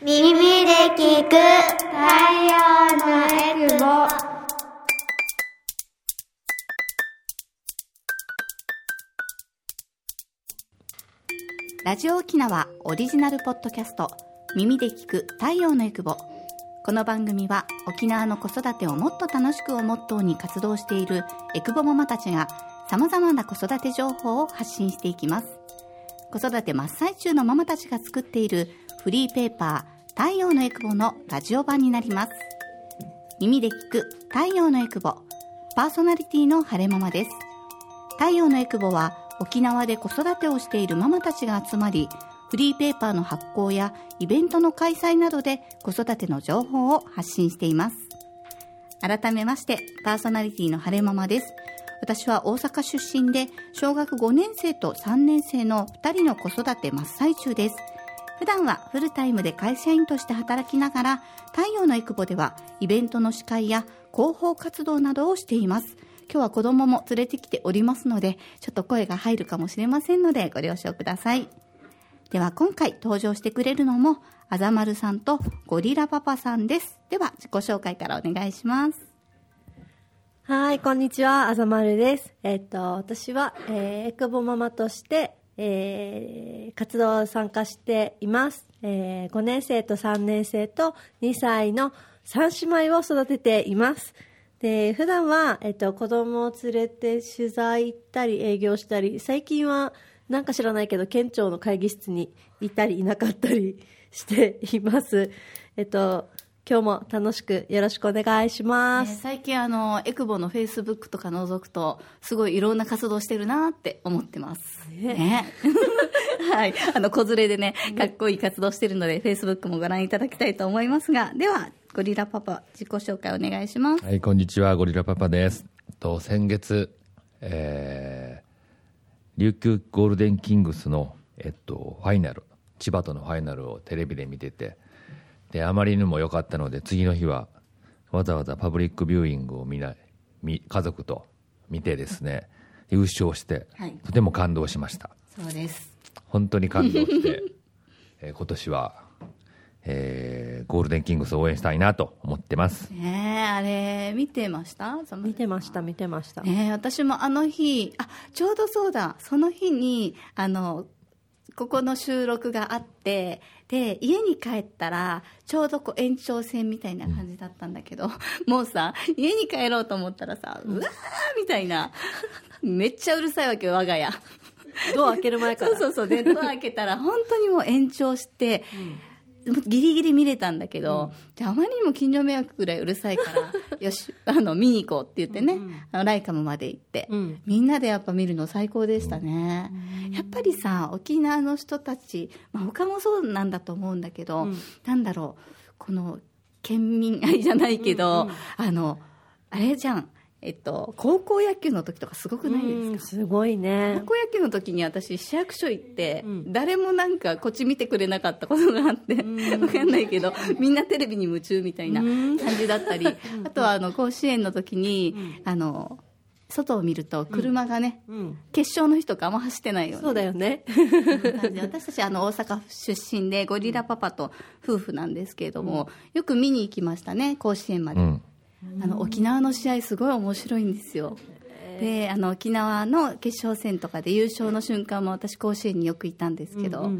耳で聞く太陽のエクボラジオ沖縄オリジナルポッドキャスト耳で聞く太陽のエクボ。この番組は沖縄の子育てをもっと楽しくをモットーに活動しているエクボママたちが様々な子育て情報を発信していきます。子育て真っ最中のママたちが作っているフリーペーパー太陽のエクボのラジオ版になります。耳で聞く太陽のエクボ。パーソナリティの晴れママです。太陽のエクボは沖縄で子育てをしているママたちが集まりフリーペーパーの発行やイベントの開催などで子育ての情報を発信しています。改めましてパーソナリティの晴れママです。私は大阪出身で小学5年生と3年生の2人の子育て真っ最中です。普段はフルタイムで会社員として働きながら太陽のエクボではイベントの司会や広報活動などをしています。今日は子供も連れてきておりますのでちょっと声が入るかもしれませんのでご了承ください。では今回登場してくれるのもあざまるさんとゴリラパパさんです。では自己紹介からお願いします。はい、こんにちは、あざまるです。えっと、私は、えー、エクボママとして、えー、活動参加しています。えー、5年生と3年生と2歳の3姉妹を育てています。で、普段は、えっと、子供を連れて取材行ったり営業したり、最近はなんか知らないけど、県庁の会議室にいたりいなかったりしています。えっと、今日も楽しくよろしくお願いします。最近あのエクボのフェイスブックとか覗くとすごいいろんな活動してるなって思ってます。ね。はい。あの子連れでねかっこいい活動してるのでフェイスブックもご覧いただきたいと思いますがではゴリラパパ自己紹介お願いします。はい、こんにちは、ゴリラパパです。と先月、えー、琉球ゴールデンキングスの、えっと、ファイナル、千葉とのファイナルをテレビで見てて、で、あまりにも良かったので、次の日は、わざわざパブリックビューイングを見ない、み家族と見てですね、優勝して、はいとても感動しました。そうです本当に感動して、えー今年は、えーゴールデンキングスを応援したいなと思ってます。ねえあれ見てました？見てました、見てました。ねえ私もあの日あちょうどそうだその日にあのここの収録があってで家に帰ったらちょうどこう延長戦みたいな感じだったんだけど、もうさ家に帰ろうと思ったらさ、うわーみたいなめっちゃうるさいわけよ我が家。ドア開ける前から。そうそうそうでドア開けたら本当にもう延長して、ギリギリ見れたんだけど、じゃああまりにも近所迷惑ぐらいうるさいから よしあの見に行こうって言ってね、あのライカムまで行って、うん。みんなでやっぱ見るの最高でしたね、やっぱりさ沖縄の人たち、まあ、他もそうなんだと思うんだけど、なんだろうこの県民愛じゃないけど、あのあれじゃんえっと高校野球の時とかすごくないですか、うんすごいね。高。校野球の時に私市役所行って、うん。誰もなんかこっち見てくれなかったことがあって、わかんないけどみんなテレビに夢中みたいな感じだったり、あとはあの甲子園の時に、あの外を見ると車がね、うん。決勝の日とかあんま走ってないようそうだよね。な感じ。で私たちあの大阪出身でゴリラパパと夫婦なんですけれども、よく見に行きましたね甲子園まで。うん。あの沖縄の試合すごい面白いんですよ。であの沖縄の決勝戦とかで優勝の瞬間も私甲子園によく行ったんですけど、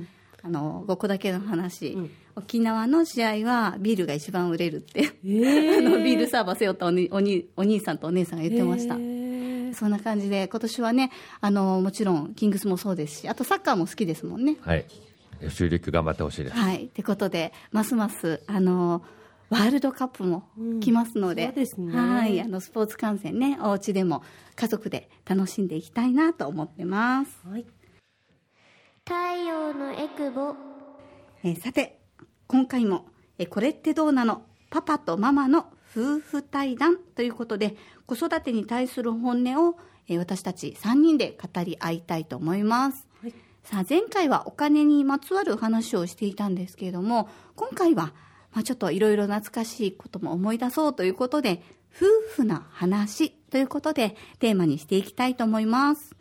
あの5個だけの話、沖縄の試合はビールが一番売れるって、あのビールサーバー背負ったおにおにお兄さんとお姉さんが言ってました。そんな感じで今年はねあのもちろんキングスもそうですしあとサッカーも好きですもんね。はい。収力頑張ってほしいです。はい。ってことで、ますます、あの、ワールドカップも来ますので、そうですねはい。あの、スポーツ観戦ね、お家でも家族で楽しんでいきたいなと思ってます。はい。太陽のエクボえーさて、今回も、えーこれってどうなの？パパとママの夫婦対談ということで、子育てに対する本音を、えー私たち3人で語り合いたいと思います。さあ前回はお金にまつわる話をしていたんですけれども今回は、まあ、ちょっといろいろ懐かしいことも思い出そうということで夫婦な話ということでテーマにしていきたいと思います。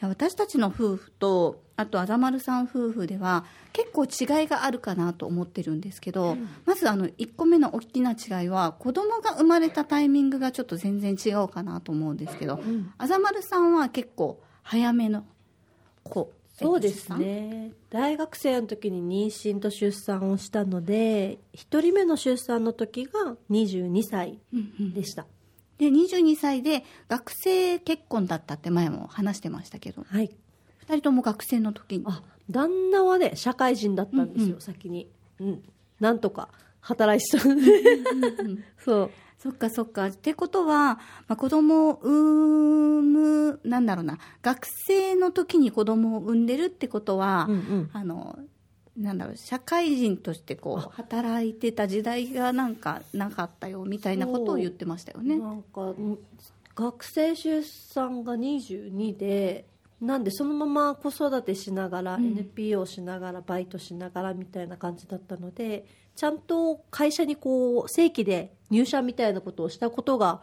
じゃあ私たちの夫婦とあとあざまるさん夫婦では結構違いがあるかなと思ってるんですけど、まずあの1個目の大きな違いは子供が生まれたタイミングがちょっと全然違うかなと思うんですけど、あざまるさんは結構早めの子そうですね。大学生の時に妊娠と出産をしたので1人目の出産の時が22歳でした、で22歳で学生結婚だったって前も話してましたけど。はい。2人とも学生の時に。あ旦那はね社会人だったんですよ、うんうん先に。うん。なんとか働いてた。そうそっかそっか。ってことは、まあ、子供を産む、なんだろうな、学生の時に子供を産んでるってことは、うんうんあの、なんだろう、社会人としてこう、働いてた時代がなんかなかったよ、みたいなことを言ってましたよね。なんかん学生出産が22でなんでそのまま子育てしながら、うん NPO しながらバイトしながらみたいな感じだったのでちゃんと会社にこう正規で入社みたいなことをしたことが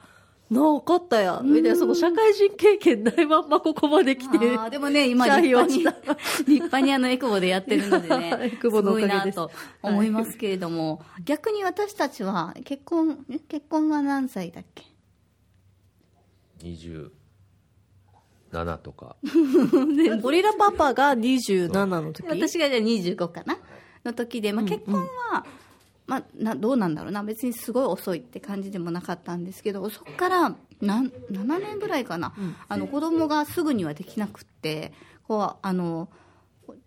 なかったやみたいなその社会人経験ないまんまここまで来てあーでもね、今社立派に、立派にあのエクボでやってるのでね エ、クボのおかげです。すごいなと思いますけれども、逆に私たちは結婚、え結婚は何歳だっけ？27とか。ゴリラパパが27の時？私がじゃあ25かな？の時で、まあ、結婚は、まあ、などうなんだろうな。別にすごい遅いって感じでもなかったんですけどそこからなん7年ぐらいかな、あの子供がすぐにはできなくってこうあの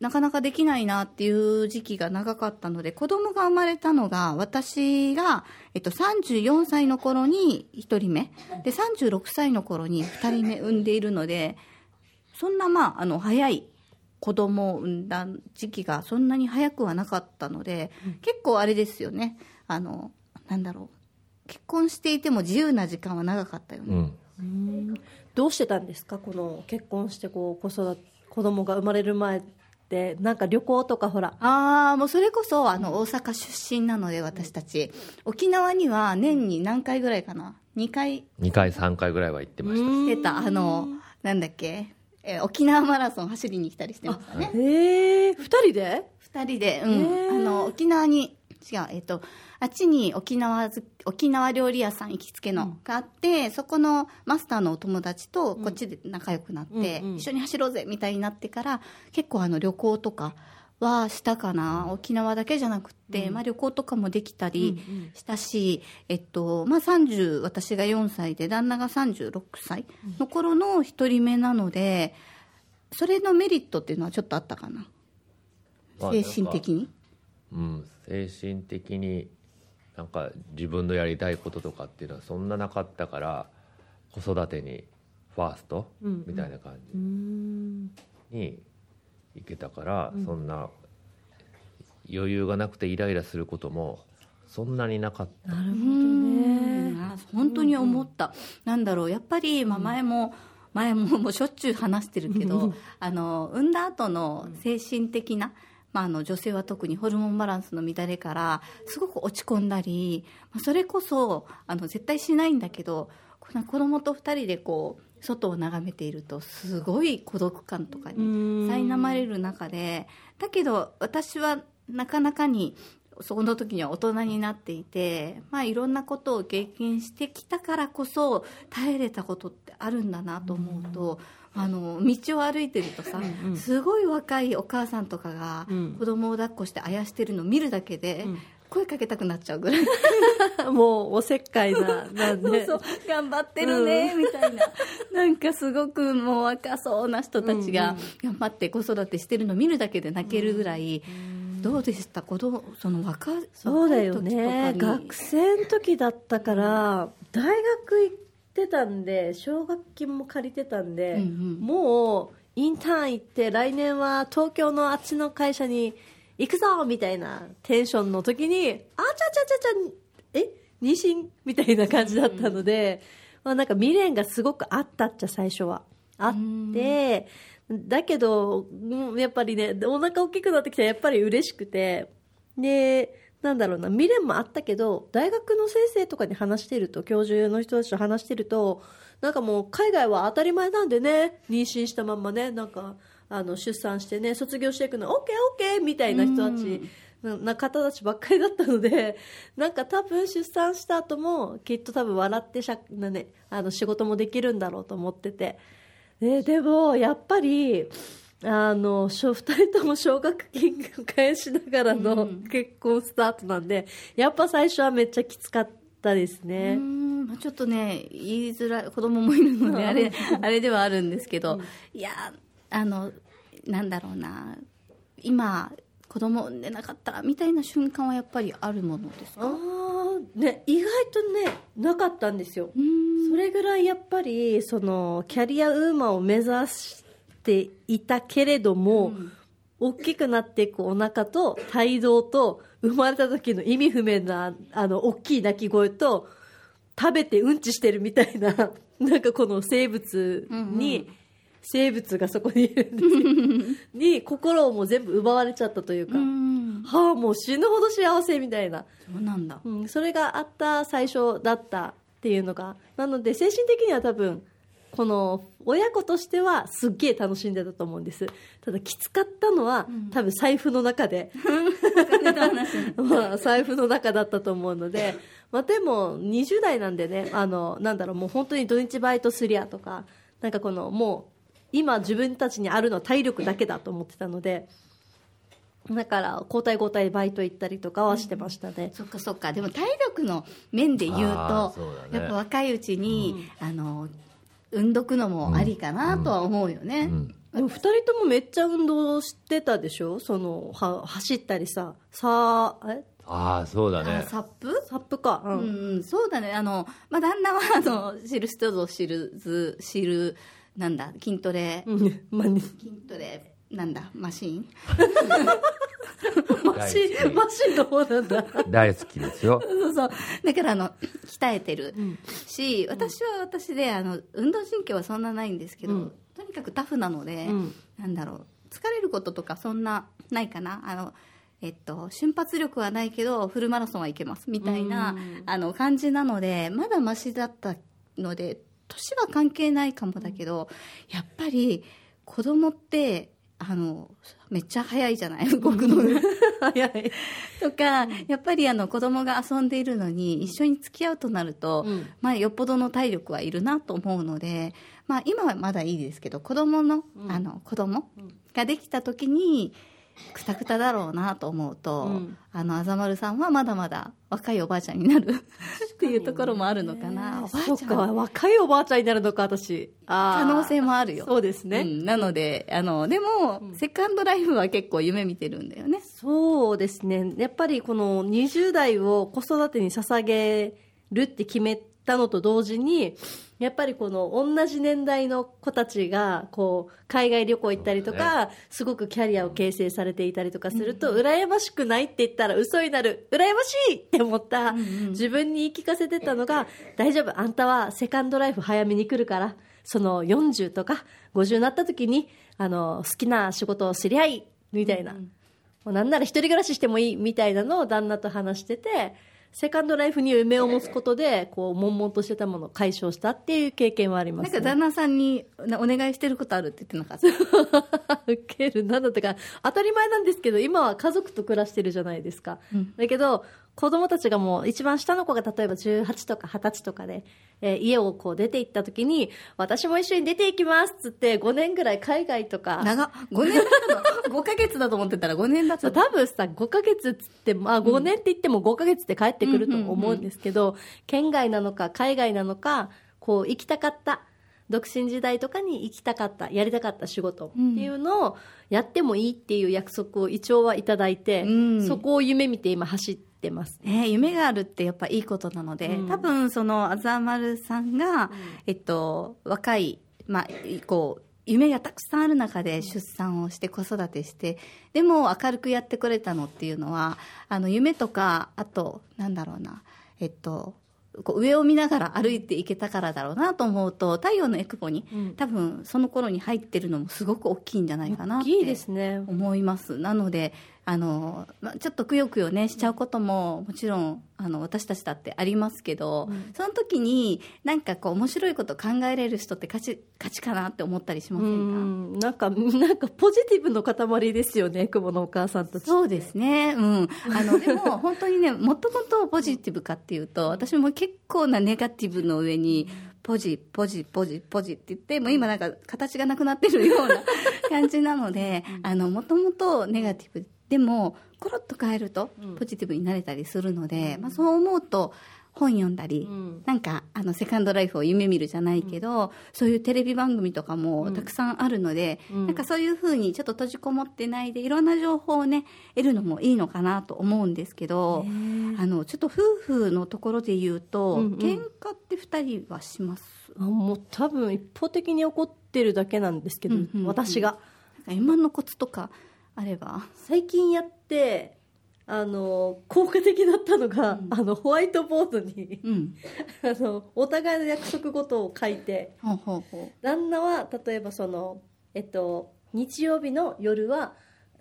なかなかできないなっていう時期が長かったので子供が生まれたのが私が、えっと、34歳の頃に1人目。で36歳の頃に2人目産んでいるのでそんなまああの早い子供を産んだ時期がそんなに早くはなかったので、結構あれですよね。あのなんだろう。結婚していても自由な時間は長かったよね、うん。どうしてたん。ですかこの結婚してこう子育て子供が生まれる前ってなんか旅行とかほら。ああもうそれこそあの大阪出身なので私たち。沖縄には年に何回ぐらいかな？2回。2回3回ぐらいは行ってました。来てた。あのなんだっけ、えー沖縄マラソン走りに来たりしてましたね。へえ2人で？2人で、うん。あの沖縄に違うえっ、とあっちに沖縄ず沖縄料理屋さん行きつけのがあって、そこのマスターのお友達とこっちで仲良くなって、うんうん。一緒に走ろうぜみたいになってから結構あの旅行とかはしたかな？沖縄だけじゃなくって、まあ、旅行とかもできたりしたし、えっとまあ、30私が4歳で旦那が36歳の頃の1人目なのでそれのメリットっていうのはちょっとあったかな？まあ精神的に？うん、精神的になんか自分のやりたいこととかっていうのはそんななかったから子育てにファーストうんみたいな感うーん。じに行けたから、そんな余裕がなくてイライラすることもそんなになかった。なるほどうね本当に思った、なんだろう。やっぱり、まあ、前も、前ももうしょっちゅう話してるけど、あの産んだ後の精神的な、まあ、あの女性は特にホルモンバランスの乱れからすごく落ち込んだり、まあ、それこそあの絶対しないんだけどこの子供と2人でこう外を眺めているとすごい孤独感とかに苛まれる中でだけど私はなかなかにその時には大人になっていて、まあ、いろんなことを経験してきたからこそ耐えれたことってあるんだなと思うと、あの道を歩いてるとさ、すごい若いお母さんとかがうん。子供を抱っこしてあやしてるのを見るだけで、うん声かけたくなっちゃうぐらい。もうおせっかいななんで。そう頑張ってるね、みたいな。なんかすごくもう若そうな人たちが頑張って子育てしてるのを見るだけで泣けるぐらい、どうでした？子供その若そうだよね。学生の時だったから大学行ってたんで奨学金も借りてたんで、うんうん。もうインターン行って来年は東京のあっちの会社に行くぞみたいなテンションの時にあちゃちゃちゃちゃえ？妊娠？みたいな感じだったので、まあ、なんか未練がすごくあったっちゃ最初は。あってだけどうんやっぱりねお腹大きくなってきたらやっぱり嬉しくてでなんだろうな未練もあったけど大学の先生とかに話してると教授の人たちと話してるとなんかもう海外は当たり前なんでね妊娠したまんまねなんかあの出産してね卒業していくの OKOK みたいな人たちなな方たちばっかりだったので なんか多分出産した後もきっと多分笑ってしゃな、ね、あの仕事もできるんだろうと思ってて。ででもやっぱりあの2人とも奨学金を返しながらの結婚スタートなんで、やっぱ最初はめっちゃきつかったですね。ちょっとね言いづらい子供もいるのであれあれではあるんですけど、いやあのなんだろうな。今子供産んでなかったみたいな瞬間はやっぱりあるものですあかーね、意外とねなかったんですよ。うん。それぐらいやっぱりそのキャリアウーマンを目指していたけれども、大きくなっていくお腹と胎動と生まれた時の意味不明なあの大きい鳴き声と食べてうんちしてるみたいななんかこの生物に、生物がそこにいるんです。よ に心をもう全部奪われちゃったというか、うん。はあもう死ぬほど幸せみたいな。そうなんだ。うん、それがあった最初だったっていうのが。なので精神的には多分この親子としてはすっげえ楽しんでたと思うんです。ただきつかったのは、多分財布の中で。まあ 財布の中だったと思うので、まあ、でも20代なんでねあのなんだろうもう本当に土日バイトすりゃとかなんかこのもう今自分たちにあるのは体力だけだと思ってたのでだから交代交代バイト行ったりとかはしてましたね、そっかそっか。でも体力の面で言うとね。やっぱ若いうちに、あの産んどくのもありかなとは思うよね、うん。でも2人ともめっちゃ運動してたでしょ？そのは走ったりささあえ？ああそうだあねサップ？サップか、ううんん、そうだね。あの、まあ、旦那はあの知る人ぞ知るず知るなんだ？筋トレ、うん。まあね筋トレ。なんだ？マシン？マシン？マシンの方なんだ。大好きですよ。そうそう。だからあの鍛えてる。し、私は私であの運動神経はそんなないんですけど、うん。とにかくタフなので、うん。なんだろう。疲れることとかそんなないかな？あのえっと、瞬発力はないけどフルマラソンはいけます。みたいな、うん。あの感じなのでまだマシだったので年は関係ないかもだけどやっぱり子供ってあのめっちゃ早いじゃない？動くの。が。早い。とか、やっぱりあの子供が遊んでいるのに一緒に付き合うとなると、うん。まあ、よっぽどの体力はいるなと思うので、まあ、今はまだいいですけど子供の,、あの子供ができた時にくたくただろうなと思うと、うん。あのあざまるさんはまだまだ若いおばあちゃんになるっていうところもあるのかな、おばあちゃん。若いおばあちゃんになるのか私。可可能性もあるよ。そうですね、うん。なのであのでも、セカンドライフは結構夢見てるんだよね。そうですね。やっぱりこの20代を子育てに捧げるって決めたのと同時にやっぱりこの同じ年代の子たちがこう海外旅行行ったりとか、すごくキャリアを形成されていたりとかすると、羨ましくないって言ったら嘘になる。羨ましいって思った、自分に言い聞かせてたのが大丈夫あんたはセカンドライフ早めに来るからその40とか50になった時にあの好きな仕事をすりゃいいみたいな。もうなんなら一人暮らししてもいいみたいなのを旦那と話してて、セカンドライフに夢を持つことで、こう、悶々としてたものを解消したっていう経験はあります、なんか旦那さんになお願いしてることあるって言ってなかった？受けるなんだってか当たり前なんですけど今は家族と暮らしてるじゃないですか、だけど子供たちがもう一番下の子が例えば18とか20歳とかで、えー家をこう出て行った時に私も一緒に出て行きますっつって5年ぐらい海外とか。長っ。5年だったの？5ヶ月だと思ってたら5年だった多分さ5ヶ月っつっても、あ、5年って言っても5ヶ月で帰ってくると思うんですけど、県外なのか海外なのかこう行きたかった独身時代とかに行きたかったやりたかった仕事っていうのをやってもいいっていう約束を一応はいただいて、うん。そこを夢見て今走ってます。ね、夢があるってやっぱいいことなので、うん。多分そのあざまるさんが、えっと、若い、まあ、こう夢がたくさんある中で出産をして子育てしてでも明るくやってくれたのっていうのはあの夢とかあとなんだろうなえっとこう上を見ながら歩いていけたからだろうなと思うと太陽のエクボに、うん。多分その頃に入ってるのもすごく大きいんじゃないかなって。思います。なのであの、まあ、ちょっとくよくよねしちゃうことももちろんあの私たちだってありますけど、その時になんかこう面白いこと考えれる人って勝ち勝ちかなって思ったりしませんか、うん。なんかなんかポジティブの塊ですよね久保のお母さんたちそうですね、うん、あのでも 本当にね、もともとポジティブかっていうと、私も結構なネガティブの上に、ポジ、ポジ、ポジ、ポジって言って、もう今なんか形がなくなってるような感じなので、あの、もともとネガティブ。でも、コロッと変えるとポジティブになれたりするので、まあそう思うと、本読んだり、ん。なんかあのセカンドライフを夢見るじゃないけど、そういうテレビ番組とかもたくさんあるので、なんかそういうふうにちょっと閉じこもってないでいろんな情報をね得るのもいいのかなと思うんですけど、あのちょっと夫婦のところで言うと、うんうん。喧嘩って2人はします？あもう多分一方的に怒ってるだけなんですけど、うんうんうん。私が。なんか今のコツとかあれば。最近やってあの効果的だったのが、あのホワイトボードにうん。あのお互いの約束事を書いて旦那は例えばその、えっと、日曜日の夜は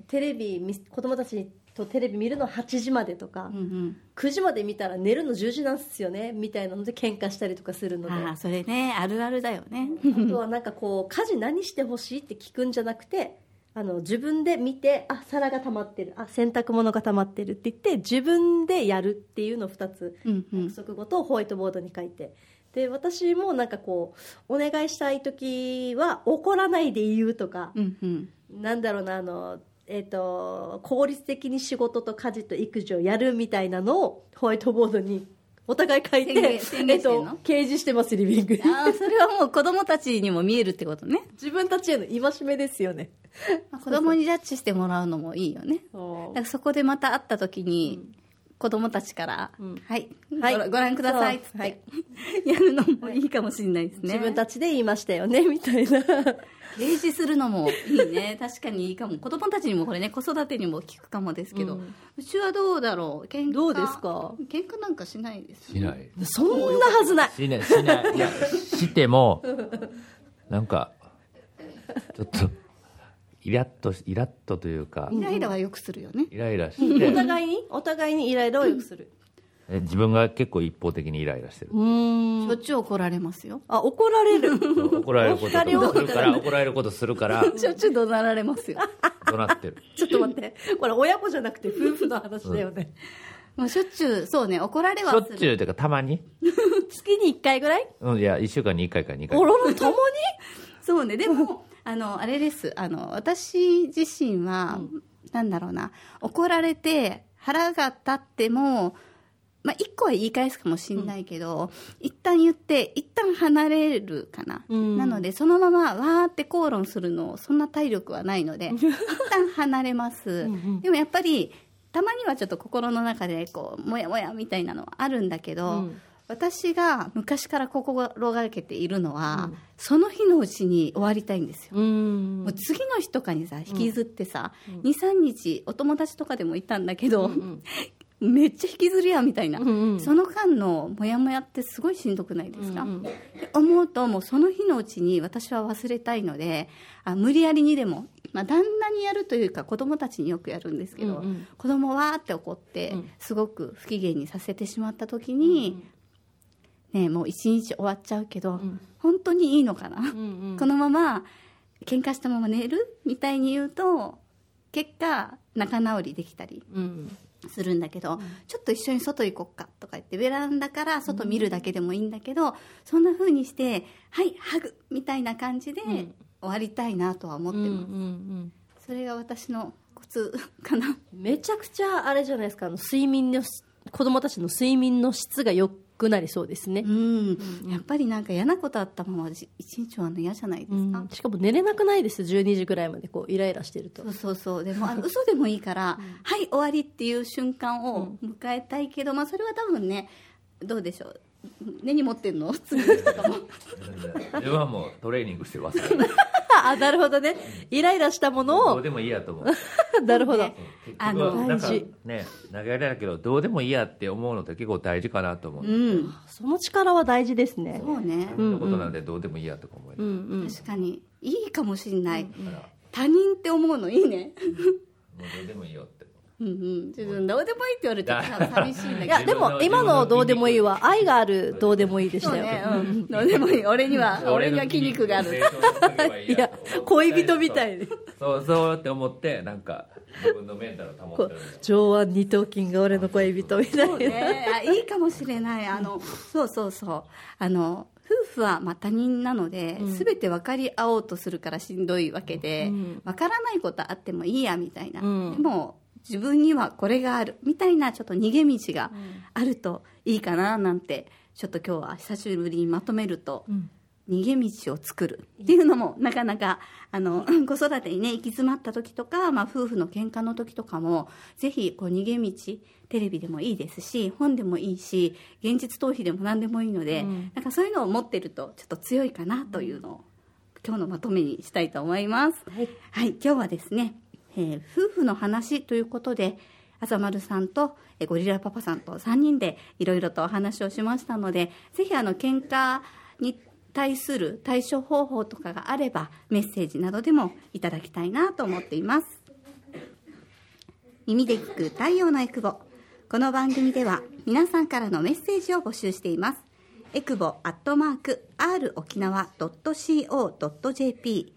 テレビ見子供たちとテレビ見るの8時までとか、う、うんうん、9時まで見たら寝るの10時なんですよねみたいなので喧嘩したりとかするので。ああそれねあるあるだよね。あとはなんかこう家事何してほしいって聞くんじゃなくてあの自分で見てあ皿が溜まってる。あ洗濯物が溜まってるって言って自分でやるっていうのを2つうんうん。約束事をホワイトボードに書いて。で私もなんかこうお願いしたい時は怒らないで言うとか、うんうん。なんだろうなあの、えっと効率的に仕事と家事と育児をやるみたいなのをホワイトボードにお互い書いて、えっと、掲示してますリビングに。ああそれはもう子供たちにも見えるってことね。自分たちへの戒めですよね。まあ子供にジャッジしてもらうのもいいよね。だからそこでまた会った時に、子供たちから、ん。はい、はい。ごご覧ください。っつっはい やるのもいいかもしれないですね。自分たちで言いましたよねみたいな。例示するのもいいね。確かにいいかも。子供たちにもこれね、子育てにも効くかもですけど、ううんちはどうだろう？喧嘩。どうですか？喧嘩なんかしないです、しない。そんなはずない。しない。しない。いやしてもなんかちょっとイラッとしイラッとというかイライラはよくするよね。イライラしおて互いに？お互いにイライラをよくする。え自分が結構一方的にイライラしてる。うーん。しょっちゅう怒られますよ。あ怒られる？怒られることするから怒られることするからしょっちゅう怒鳴られますよ。怒鳴ってる。ちょっと待って。これ親子じゃなくて夫婦の話だよね、もうしょっちゅう、そうね、怒られしょはする。っちゅうというかたまに。月に1回ぐらい？うんいや1週間に1回か2回。おろろたまに？そうね、でも、あの、あれです。あの、私自身は、なんだろうな、怒られて腹が立っても、まあ、一個は言い返すかもしれないけど、一旦言って、一旦離れるかな。うん。なので、そのまま、わーって口論するの、そんな体力はないので、一旦離れます。ん。でもやっぱり、たまにはちょっと心の中で、こう、もやもやみたいなのはあるんだけど、うん私が昔から心がけているのは、その日のうちに終わりたいんですよ。うん。もう次の日とかにさ引きずってさ、23日お友達とかでもいたんだけど、めっちゃ引きずるやんみたいな、うんうん。その間のモヤモヤってすごいしんどくないですか、うんうん。思うともうその日のうちに私は忘れたいのであ無理やりにでも、まあ、旦那にやるというか子供たちによくやるんですけど、うんうん。子供わーって怒って、うん。すごく不機嫌にさせてしまった時に、ね、もう一日終わっちゃうけど、ん。本当にいいのかな、うんうん。このまま喧嘩したまま寝る？みたいに言うと結果仲直りできたりうん。するんだけど、ちょっと一緒に外行こっかとか言ってベランダから外見るだけでもいいんだけど、そんな風にして「はいハグ」みたいな感じで終わりたいなとは思ってうんうます、んそれが私のコツ かな。めちゃくちゃあれじゃないですかあの睡眠のし子供たちの睡眠の質が良くなりそうですね。う、ん、やっぱりなんか嫌なことあったままじ一日はの嫌じゃないですか、うん。しかも寝れなくないです。12時ぐらいまでこうイライラしてると。そうそうそう。でも あの嘘でもいいから、はい終わりっていう瞬間を迎えたいけど、まあそれは多分ねどうでしょう？根に持ってんの？次の日とかも。自分はもうトレーニングしてます。あなるほどね。イライラしたものを。どうでもいいやと思う。なるほど、結あのなんか大事。ね投げられだけどどうでもいいやって思うのって結構大事かなと思う、うん。その力は大事ですね。そうね、そういうことなんでどうでもいいやとか思える、うんうん。確かにいいかもしんない、だから。他人って思うのいいね。もうどうでもいいよってうんうん。ちょっとどうでもいいって言われて寂しいんだけど。いや、でも、今のどうでもいいは、愛があるどうでもいいでしたよ。ね、うん、どうでもいい。俺には 俺には筋肉がある。いや、恋人みたいで。そうそうって思ってなんか自分のメンタルを保ってる上腕二頭筋が俺の恋人みたいな。ね、あいいかもしれない。あのそうそうそう。あの夫婦はまあ他人なので、全て分かり合おうとするからしんどいわけで、うん。分からないことあってもいいやみたいな、うん。でも自分にはこれがある。みたいなちょっと逃げ道があるといいかななんてちょっと今日は久しぶりにまとめると、ん。逃げ道を作る。っていうのもなかなかあの 子育てにね行き詰まった時とか、まあ、夫婦の喧嘩の時とかもぜひこう逃げ道テレビでもいいですし本でもいいし現実逃避でも何でもいいので、うん。なんかそういうのを持ってるとちょっと強いかなというのを今日のまとめにしたいと思います。はい。はい、今日はですね、えー夫婦の話ということで、あざまるさんと、ゴリラパパさんと3人でいろいろとお話をしましたので、ぜひあの、喧嘩に対する対処方法とかがあれば、メッセージなどでもいただきたいなと思っています。耳で聞く太陽のエクボ。この番組では皆さんからのメッセージを募集しています。エクボアットマーク r 沖縄 .co.jp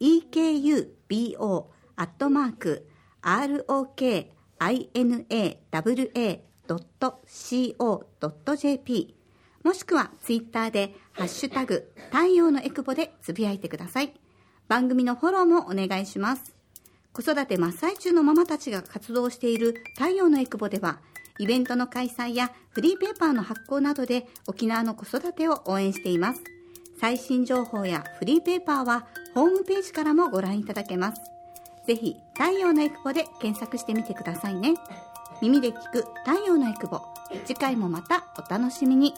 ekubo アットマーク rokinawa.co.jp もしくはツイッターでハッシュタグ太陽のエクボでつぶやいてください。番組のフォローもお願いします。子育て真っ最中のママたちが活動している太陽のエクボでは、イベントの開催やフリーペーパーの発行などで沖縄の子育てを応援しています。最新情報やフリーペーパーはホームページからもご覧いただけます。ぜひ、太陽のエクボで検索してみてくださいね。耳で聞く太陽のエクボ。次回もまたお楽しみに。